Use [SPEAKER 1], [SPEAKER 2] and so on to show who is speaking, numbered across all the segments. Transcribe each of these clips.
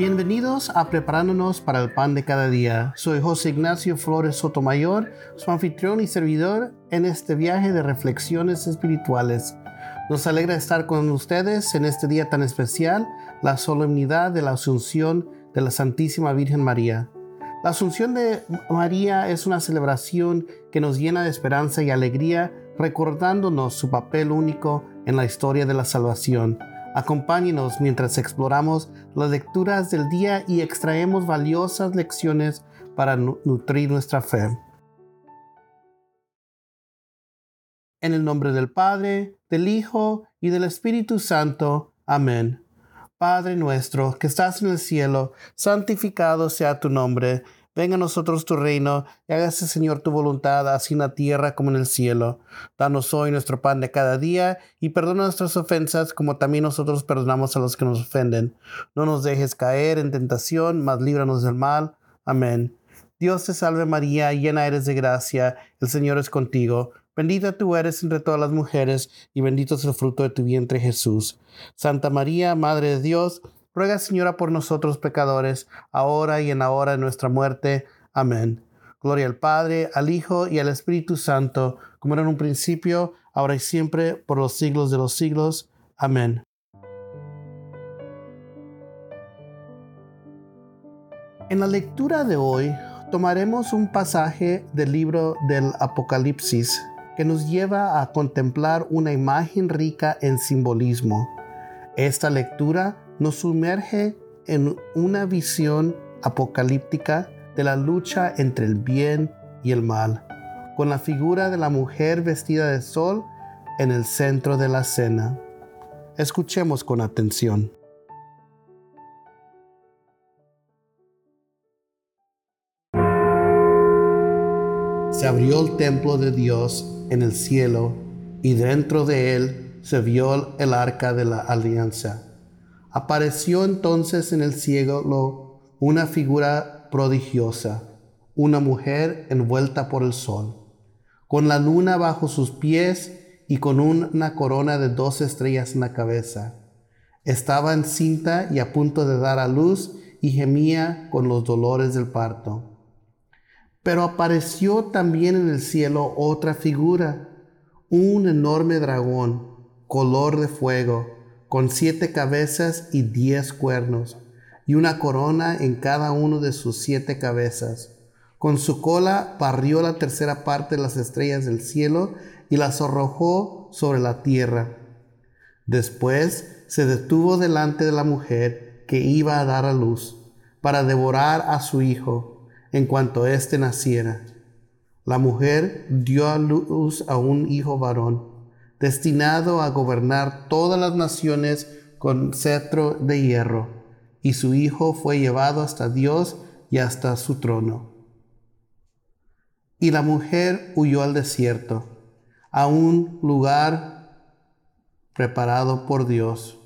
[SPEAKER 1] Bienvenidos a Preparándonos para el Pan de Cada Día. Soy José Ignacio Flores Sotomayor, su anfitrión y servidor en este viaje de reflexiones espirituales. Nos alegra estar con ustedes en este día tan especial, la solemnidad de la Asunción de la Santísima Virgen María. La Asunción de María es una celebración que nos llena de esperanza y alegría, recordándonos su papel único en la historia de la salvación Acompáñenos mientras exploramos las lecturas del día y extraemos valiosas lecciones para nutrir nuestra fe. En el nombre del Padre, del Hijo y del Espíritu Santo. Amén. Padre nuestro que estás en el cielo, santificado sea tu nombre Venga a nosotros tu reino, y hágase, Señor, tu voluntad, así en la tierra como en el cielo. Danos hoy nuestro pan de cada día, y perdona nuestras ofensas, como también nosotros perdonamos a los que nos ofenden. No nos dejes caer en tentación, mas líbranos del mal. Amén. Dios te salve María, llena eres de gracia, el Señor es contigo. Bendita tú eres entre todas las mujeres, y bendito es el fruto de tu vientre Jesús. Santa María, Madre de Dios, Ruega, Señora, por nosotros pecadores, ahora y en la hora de nuestra muerte. Amén. Gloria al Padre, al Hijo y al Espíritu Santo, como era en un principio, ahora y siempre, por los siglos de los siglos. Amén. En la lectura de hoy tomaremos un pasaje del libro del Apocalipsis que nos lleva a contemplar una imagen rica en simbolismo. Esta lectura nos sumerge en una visión apocalíptica de la lucha entre el bien y el mal, con la figura de la mujer vestida de sol en el centro de la escena. Escuchemos con atención. Se abrió el templo de Dios en el cielo y dentro de él se vio el arca de la alianza Apareció entonces en el cielo una figura prodigiosa, una mujer envuelta por el sol, con la luna bajo sus pies y con una corona de dos estrellas en la cabeza. Estaba encinta y a punto de dar a luz y gemía con los dolores del parto. Pero apareció también en el cielo otra figura, un enorme dragón, color de fuego, con siete cabezas y diez cuernos, y una corona en cada uno de sus siete cabezas. Con su cola barrió la tercera parte de las estrellas del cielo y las arrojó sobre la tierra. Después se detuvo delante de la mujer que iba a dar a luz, para devorar a su hijo en cuanto éste naciera. La mujer dio a luz a un hijo varón destinado a gobernar todas las naciones con cetro de hierro, y su Hijo fue llevado hasta Dios y hasta su trono. Y la mujer huyó al desierto, a un lugar preparado por Dios.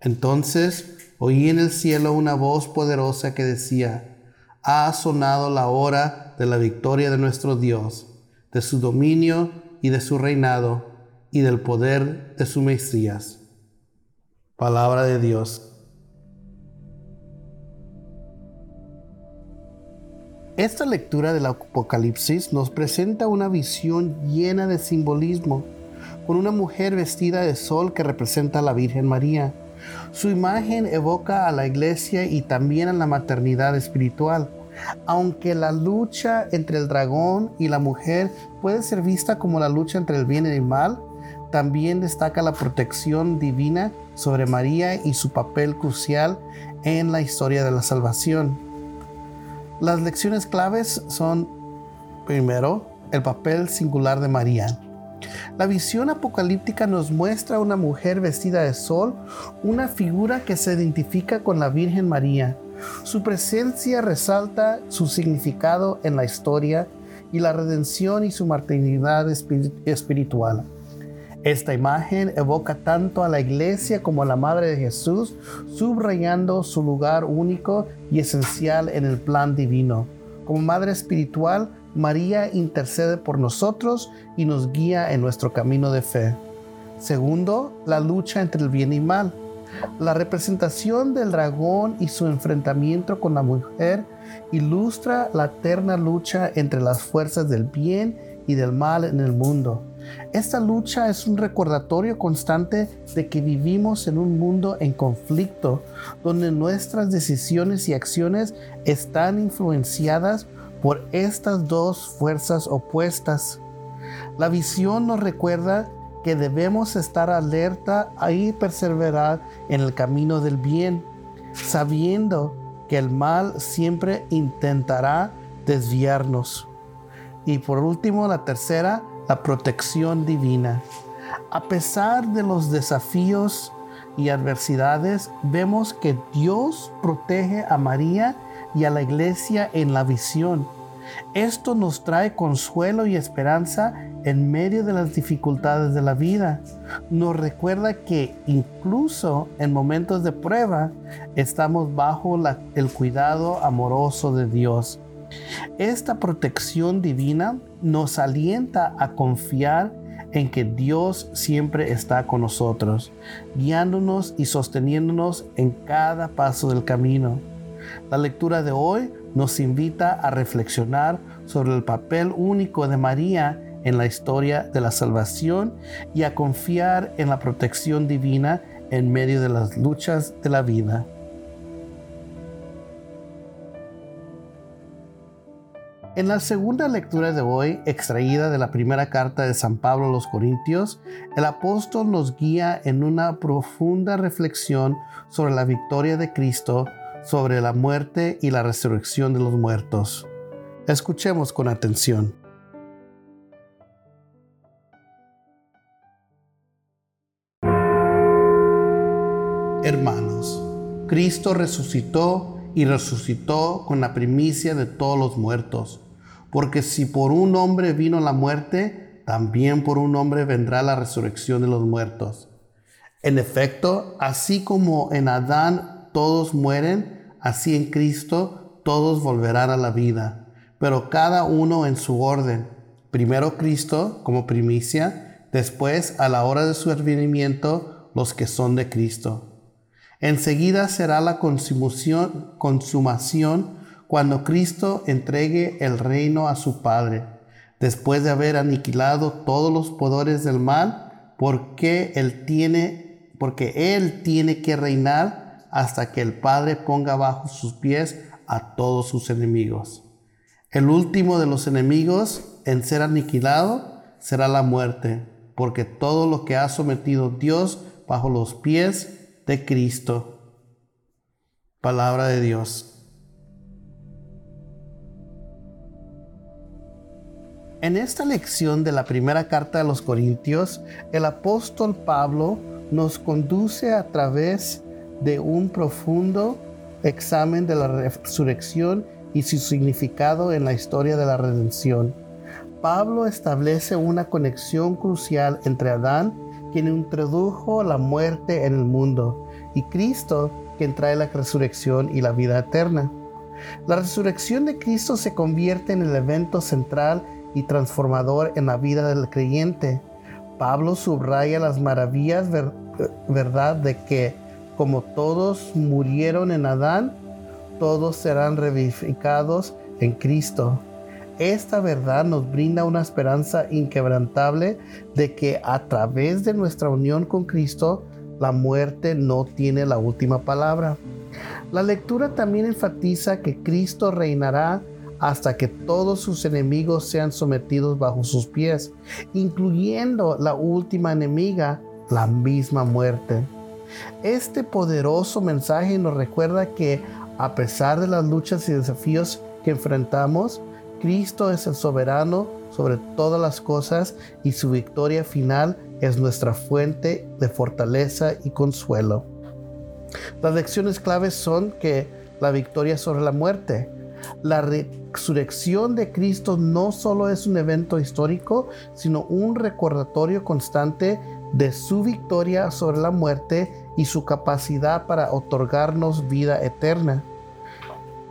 [SPEAKER 1] Entonces oí en el cielo una voz poderosa que decía, ha sonado la hora de la victoria de nuestro Dios, de su dominio y de su reinado y del poder de su Mesías. Palabra de Dios. Esta lectura del Apocalipsis nos presenta una visión llena de simbolismo, con una mujer vestida de sol que representa a la Virgen María. Su imagen evoca a la iglesia y también a la maternidad espiritual. Aunque la lucha entre el dragón y la mujer puede ser vista como la lucha entre el bien y el mal, también destaca la protección divina sobre María y su papel crucial en la historia de la salvación. Las lecciones claves son, primero, el papel singular de María. La visión apocalíptica nos muestra una mujer vestida de sol, una figura que se identifica con la Virgen María. Su presencia resalta su significado en la historia y la redención y su maternidad espiritual. Esta imagen evoca tanto a la iglesia como a la Madre de Jesús, subrayando su lugar único y esencial en el plan divino. Como Madre espiritual, María intercede por nosotros y nos guía en nuestro camino de fe. Segundo, la lucha entre el bien y mal. La representación del dragón y su enfrentamiento con la mujer ilustra la eterna lucha entre las fuerzas del bien y del mal en el mundo. Esta lucha es un recordatorio constante de que vivimos en un mundo en conflicto, donde nuestras decisiones y acciones están influenciadas por estas dos fuerzas opuestas. La visión nos recuerda que debemos estar alerta y perseverar en el camino del bien, sabiendo que el mal siempre intentará desviarnos. Y por último, la tercera, la protección divina. A pesar de los desafíos y adversidades, vemos que Dios protege a María y a la iglesia en la visión. Esto nos trae consuelo y esperanza en medio de las dificultades de la vida. Nos recuerda que incluso en momentos de prueba estamos bajo el cuidado amoroso de Dios. Esta protección divina nos alienta a confiar en que Dios siempre está con nosotros, guiándonos y sosteniéndonos en cada paso del camino. La lectura de hoy nos invita a reflexionar sobre el papel único de María en la historia de la salvación y a confiar en la protección divina en medio de las luchas de la vida. En la segunda lectura de hoy, extraída de la primera carta de San Pablo a los Corintios, el apóstol nos guía en una profunda reflexión sobre la victoria de Cristo sobre la muerte y la resurrección de los muertos. Escuchemos con atención. Hermanos, Cristo resucitó y resucitó con la primicia de todos los muertos, porque si por un hombre vino la muerte, también por un hombre vendrá la resurrección de los muertos. En efecto, así como en Adán todos mueren, así en Cristo todos volverán a la vida, pero cada uno en su orden. Primero Cristo como primicia, después a la hora de su advenimiento los que son de Cristo. Enseguida será la consumación, consumación cuando Cristo entregue el reino a su Padre, después de haber aniquilado todos los poderes del mal, porque él tiene, porque él tiene que reinar hasta que el Padre ponga bajo sus pies a todos sus enemigos. El último de los enemigos en ser aniquilado será la muerte, porque todo lo que ha sometido Dios bajo los pies de Cristo. Palabra de Dios. En esta lección de la primera carta de los Corintios, el apóstol Pablo nos conduce a través de un profundo examen de la resurrección y su significado en la historia de la redención. Pablo establece una conexión crucial entre Adán, quien introdujo la muerte en el mundo, y Cristo, quien trae la resurrección y la vida eterna. La resurrección de Cristo se convierte en el evento central y transformador en la vida del creyente. Pablo subraya las maravillas, verdad, de que como todos murieron en Adán, todos serán revivificados en Cristo. Esta verdad nos brinda una esperanza inquebrantable de que a través de nuestra unión con Cristo, la muerte no tiene la última palabra. La lectura también enfatiza que Cristo reinará hasta que todos sus enemigos sean sometidos bajo sus pies, incluyendo la última enemiga, la misma muerte. Este poderoso mensaje nos recuerda que a pesar de las luchas y desafíos que enfrentamos, Cristo es el soberano sobre todas las cosas y su victoria final es nuestra fuente de fortaleza y consuelo. Las lecciones claves son que la victoria sobre la muerte, la resurrección de Cristo no solo es un evento histórico, sino un recordatorio constante de su victoria sobre la muerte y su capacidad para otorgarnos vida eterna.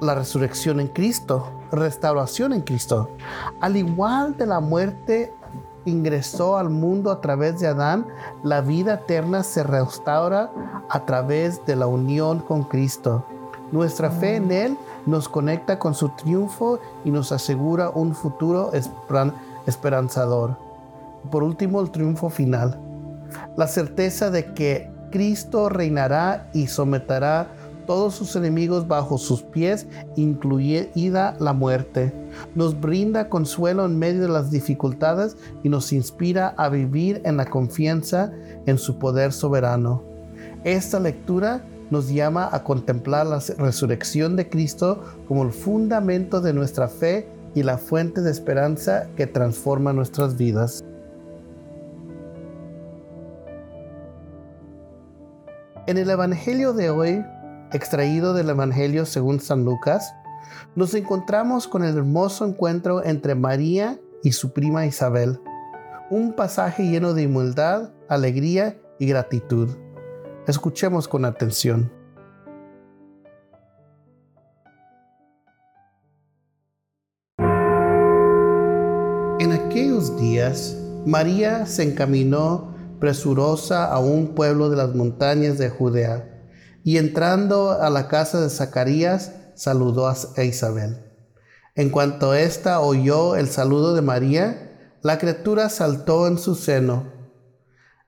[SPEAKER 1] La resurrección en Cristo, restauración en Cristo. Al igual de la muerte ingresó al mundo a través de Adán, la vida eterna se restaura a través de la unión con Cristo. Nuestra fe en Él nos conecta con su triunfo y nos asegura un futuro esperanzador. Por último, el triunfo final. La certeza de que Cristo reinará y someterá todos sus enemigos bajo sus pies, incluida la muerte. Nos brinda consuelo en medio de las dificultades y nos inspira a vivir en la confianza en su poder soberano. Esta lectura nos llama a contemplar la resurrección de Cristo como el fundamento de nuestra fe y la fuente de esperanza que transforma nuestras vidas. En el Evangelio de hoy extraído del Evangelio según San Lucas, nos encontramos con el hermoso encuentro entre María y su prima Isabel, un pasaje lleno de humildad, alegría y gratitud. Escuchemos con atención. En aquellos días, María se encaminó presurosa a un pueblo de las montañas de Judea y entrando a la casa de Zacarías, saludó a Isabel. En cuanto ésta oyó el saludo de María, la criatura saltó en su seno.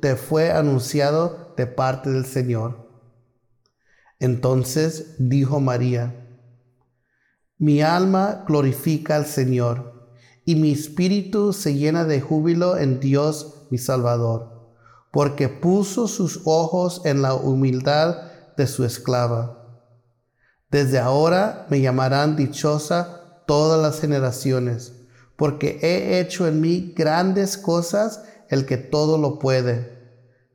[SPEAKER 1] te fue anunciado de parte del Señor. Entonces dijo María, mi alma glorifica al Señor, y mi espíritu se llena de júbilo en Dios mi Salvador porque puso sus ojos en la humildad de su esclava. Desde ahora me llamarán dichosa todas las generaciones, porque he hecho en mí grandes cosas el que todo lo puede.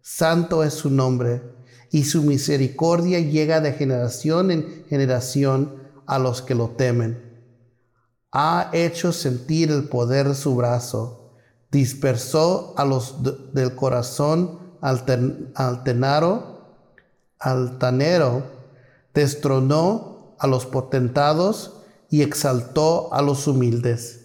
[SPEAKER 1] Santo es su nombre, y su misericordia llega de generación en generación a los que lo temen. Ha hecho sentir el poder de su brazo dispersó a los del corazón altanero, destronó a los potentados y exaltó a los humildes.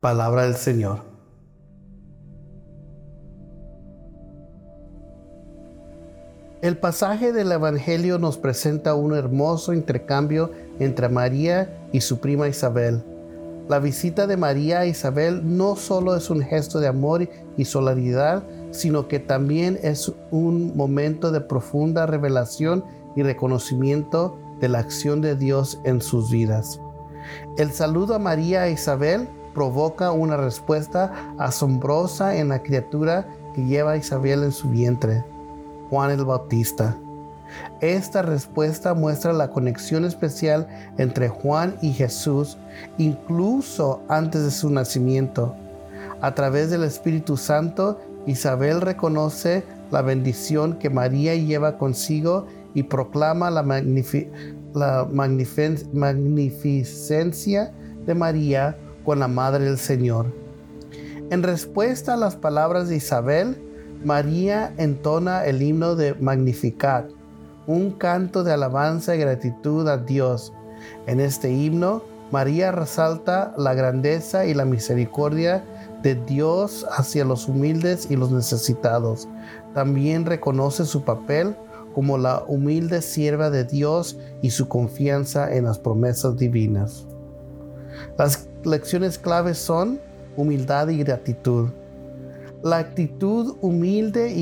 [SPEAKER 1] Palabra del Señor. El pasaje del Evangelio nos presenta un hermoso intercambio entre María y su prima Isabel la visita de María a Isabel no solo es un gesto de amor y solidaridad, sino que también es un momento de profunda revelación y reconocimiento de la acción de Dios en sus vidas. El saludo a María e Isabel provoca una respuesta asombrosa en la criatura que lleva a Isabel en su vientre, Juan el Bautista. Esta respuesta muestra la conexión especial entre Juan y Jesús, incluso antes de su nacimiento. A través del Espíritu Santo, Isabel reconoce la bendición que María lleva consigo y proclama la, magnificencia de María con la Madre del Señor. En respuesta a las palabras de Isabel, María entona el himno de Magnificat un canto de alabanza y gratitud a Dios. En este himno, María resalta la grandeza y la misericordia de Dios hacia los humildes y los necesitados. También reconoce su papel como la humilde sierva de Dios y su confianza en las promesas divinas. Las lecciones claves son humildad y gratitud. La actitud humilde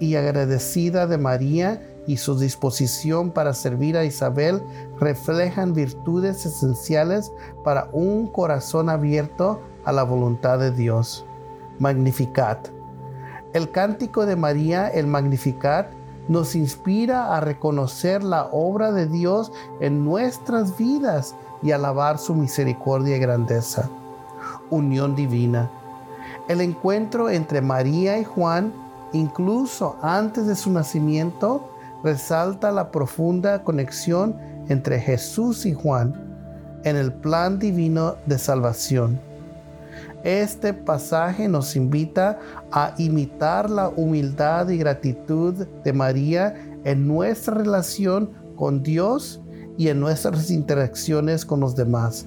[SPEAKER 1] y, agradecida de María y su disposición para servir a Isabel reflejan virtudes esenciales para un corazón abierto a la voluntad de Dios. Magnificat. El cántico de María, el Magnificat, nos inspira a reconocer la obra de Dios en nuestras vidas y alabar su misericordia y grandeza. Unión divina. El encuentro entre María y Juan, incluso antes de su nacimiento, resalta la profunda conexión entre Jesús y Juan en el plan divino de salvación. Este pasaje nos invita a imitar la humildad y gratitud de María en nuestra relación con Dios y en nuestras interacciones con los demás.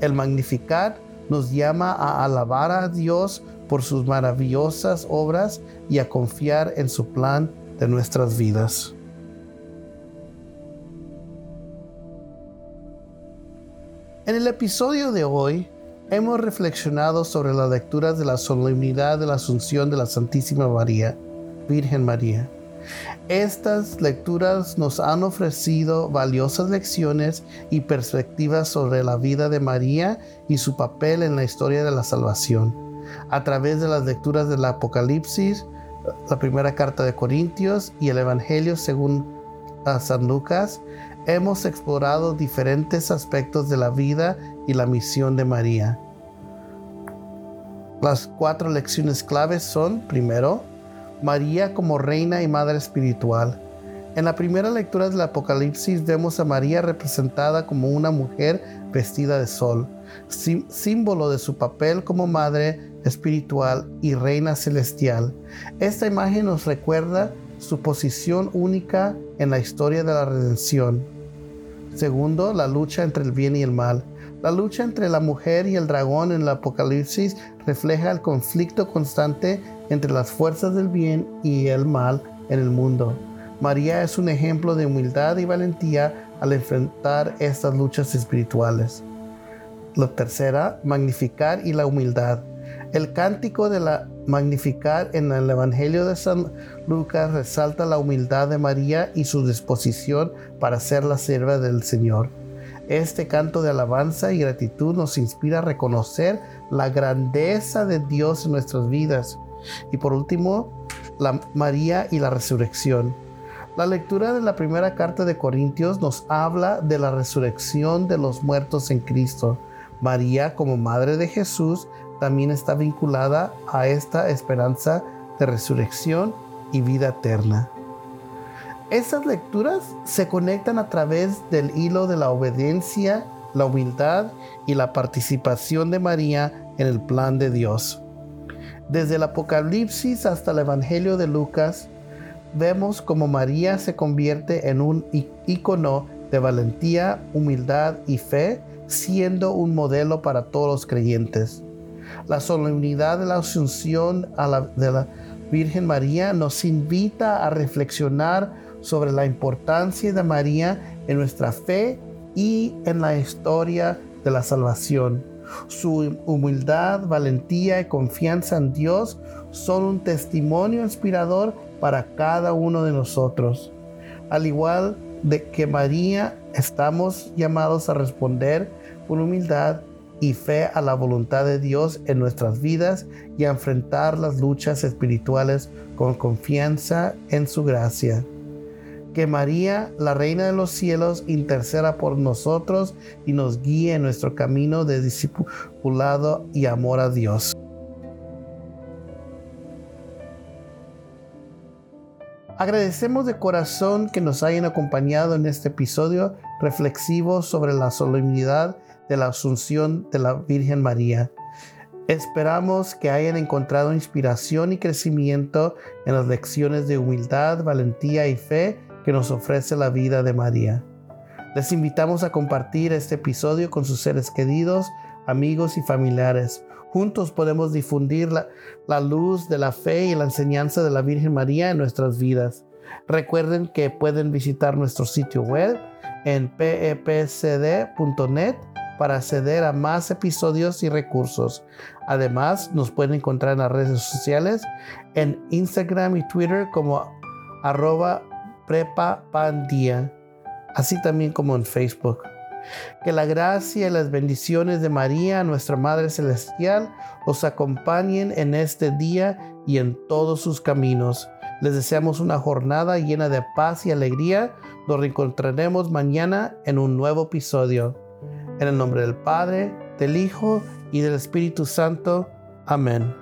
[SPEAKER 1] El Magnificat nos llama a alabar a Dios por sus maravillosas obras y a confiar en su plan de nuestras vidas. En el episodio de hoy hemos reflexionado sobre las lecturas de la solemnidad de la Asunción de la Santísima María, Virgen María. Estas lecturas nos han ofrecido valiosas lecciones y perspectivas sobre la vida de María y su papel en la historia de la salvación. A través de las lecturas del Apocalipsis, la primera carta de Corintios y el Evangelio según San Lucas, hemos explorado diferentes aspectos de la vida y la misión de María. Las cuatro lecciones claves son, primero, María como reina y madre espiritual. En la primera lectura del Apocalipsis vemos a María representada como una mujer vestida de sol, símbolo de su papel como madre espiritual y reina celestial. Esta imagen nos recuerda su posición única en la historia de la redención. Segundo, la lucha entre el bien y el mal. La lucha entre la mujer y el dragón en el Apocalipsis refleja el conflicto constante entre las fuerzas del bien y el mal en el mundo. María es un ejemplo de humildad y valentía al enfrentar estas luchas espirituales. La tercera, magnificar y la humildad. El cántico de la magnificar en el Evangelio de San Lucas resalta la humildad de María y su disposición para ser la sierva del Señor. Este canto de alabanza y gratitud nos inspira a reconocer la grandeza de Dios en nuestras vidas. Y por último, la María y la resurrección. La lectura de la primera carta de Corintios nos habla de la resurrección de los muertos en Cristo. María, como madre de Jesús, también está vinculada a esta esperanza de resurrección y vida eterna. Esas lecturas se conectan a través del hilo de la obediencia, la humildad y la participación de María en el plan de Dios. Desde el Apocalipsis hasta el Evangelio de Lucas, vemos cómo María se convierte en un icono de valentía, humildad y fe, siendo un modelo para todos los creyentes. La solemnidad de la Asunción de la Virgen María nos invita a reflexionar sobre la importancia de María en nuestra fe y en la historia de la salvación. Su humildad, valentía y confianza en Dios son un testimonio inspirador para cada uno de nosotros. Al igual de que María, estamos llamados a responder con humildad y fe a la voluntad de Dios en nuestras vidas y a enfrentar las luchas espirituales con confianza en su gracia. Que María, la Reina de los cielos, interceda por nosotros y nos guíe en nuestro camino de discipulado y amor a Dios. Agradecemos de corazón que nos hayan acompañado en este episodio reflexivo sobre la solemnidad de la Asunción de la Virgen María. Esperamos que hayan encontrado inspiración y crecimiento en las lecciones de humildad, valentía y fe que nos ofrece la vida de María. Les invitamos a compartir este episodio con sus seres queridos, amigos y familiares. Juntos podemos difundir la, luz de la fe y la enseñanza de la Virgen María en nuestras vidas. Recuerden que pueden visitar nuestro sitio web en pepcd.net para acceder a más episodios y recursos. Además, nos pueden encontrar en las redes sociales, en Instagram y Twitter como arroba prepapandía, así también como en Facebook. Que la gracia y las bendiciones de María, nuestra Madre Celestial, os acompañen en este día y en todos sus caminos. Les deseamos una jornada llena de paz y alegría. Nos reencontraremos mañana en un nuevo episodio. En el nombre del Padre, del Hijo y del Espíritu Santo. Amén.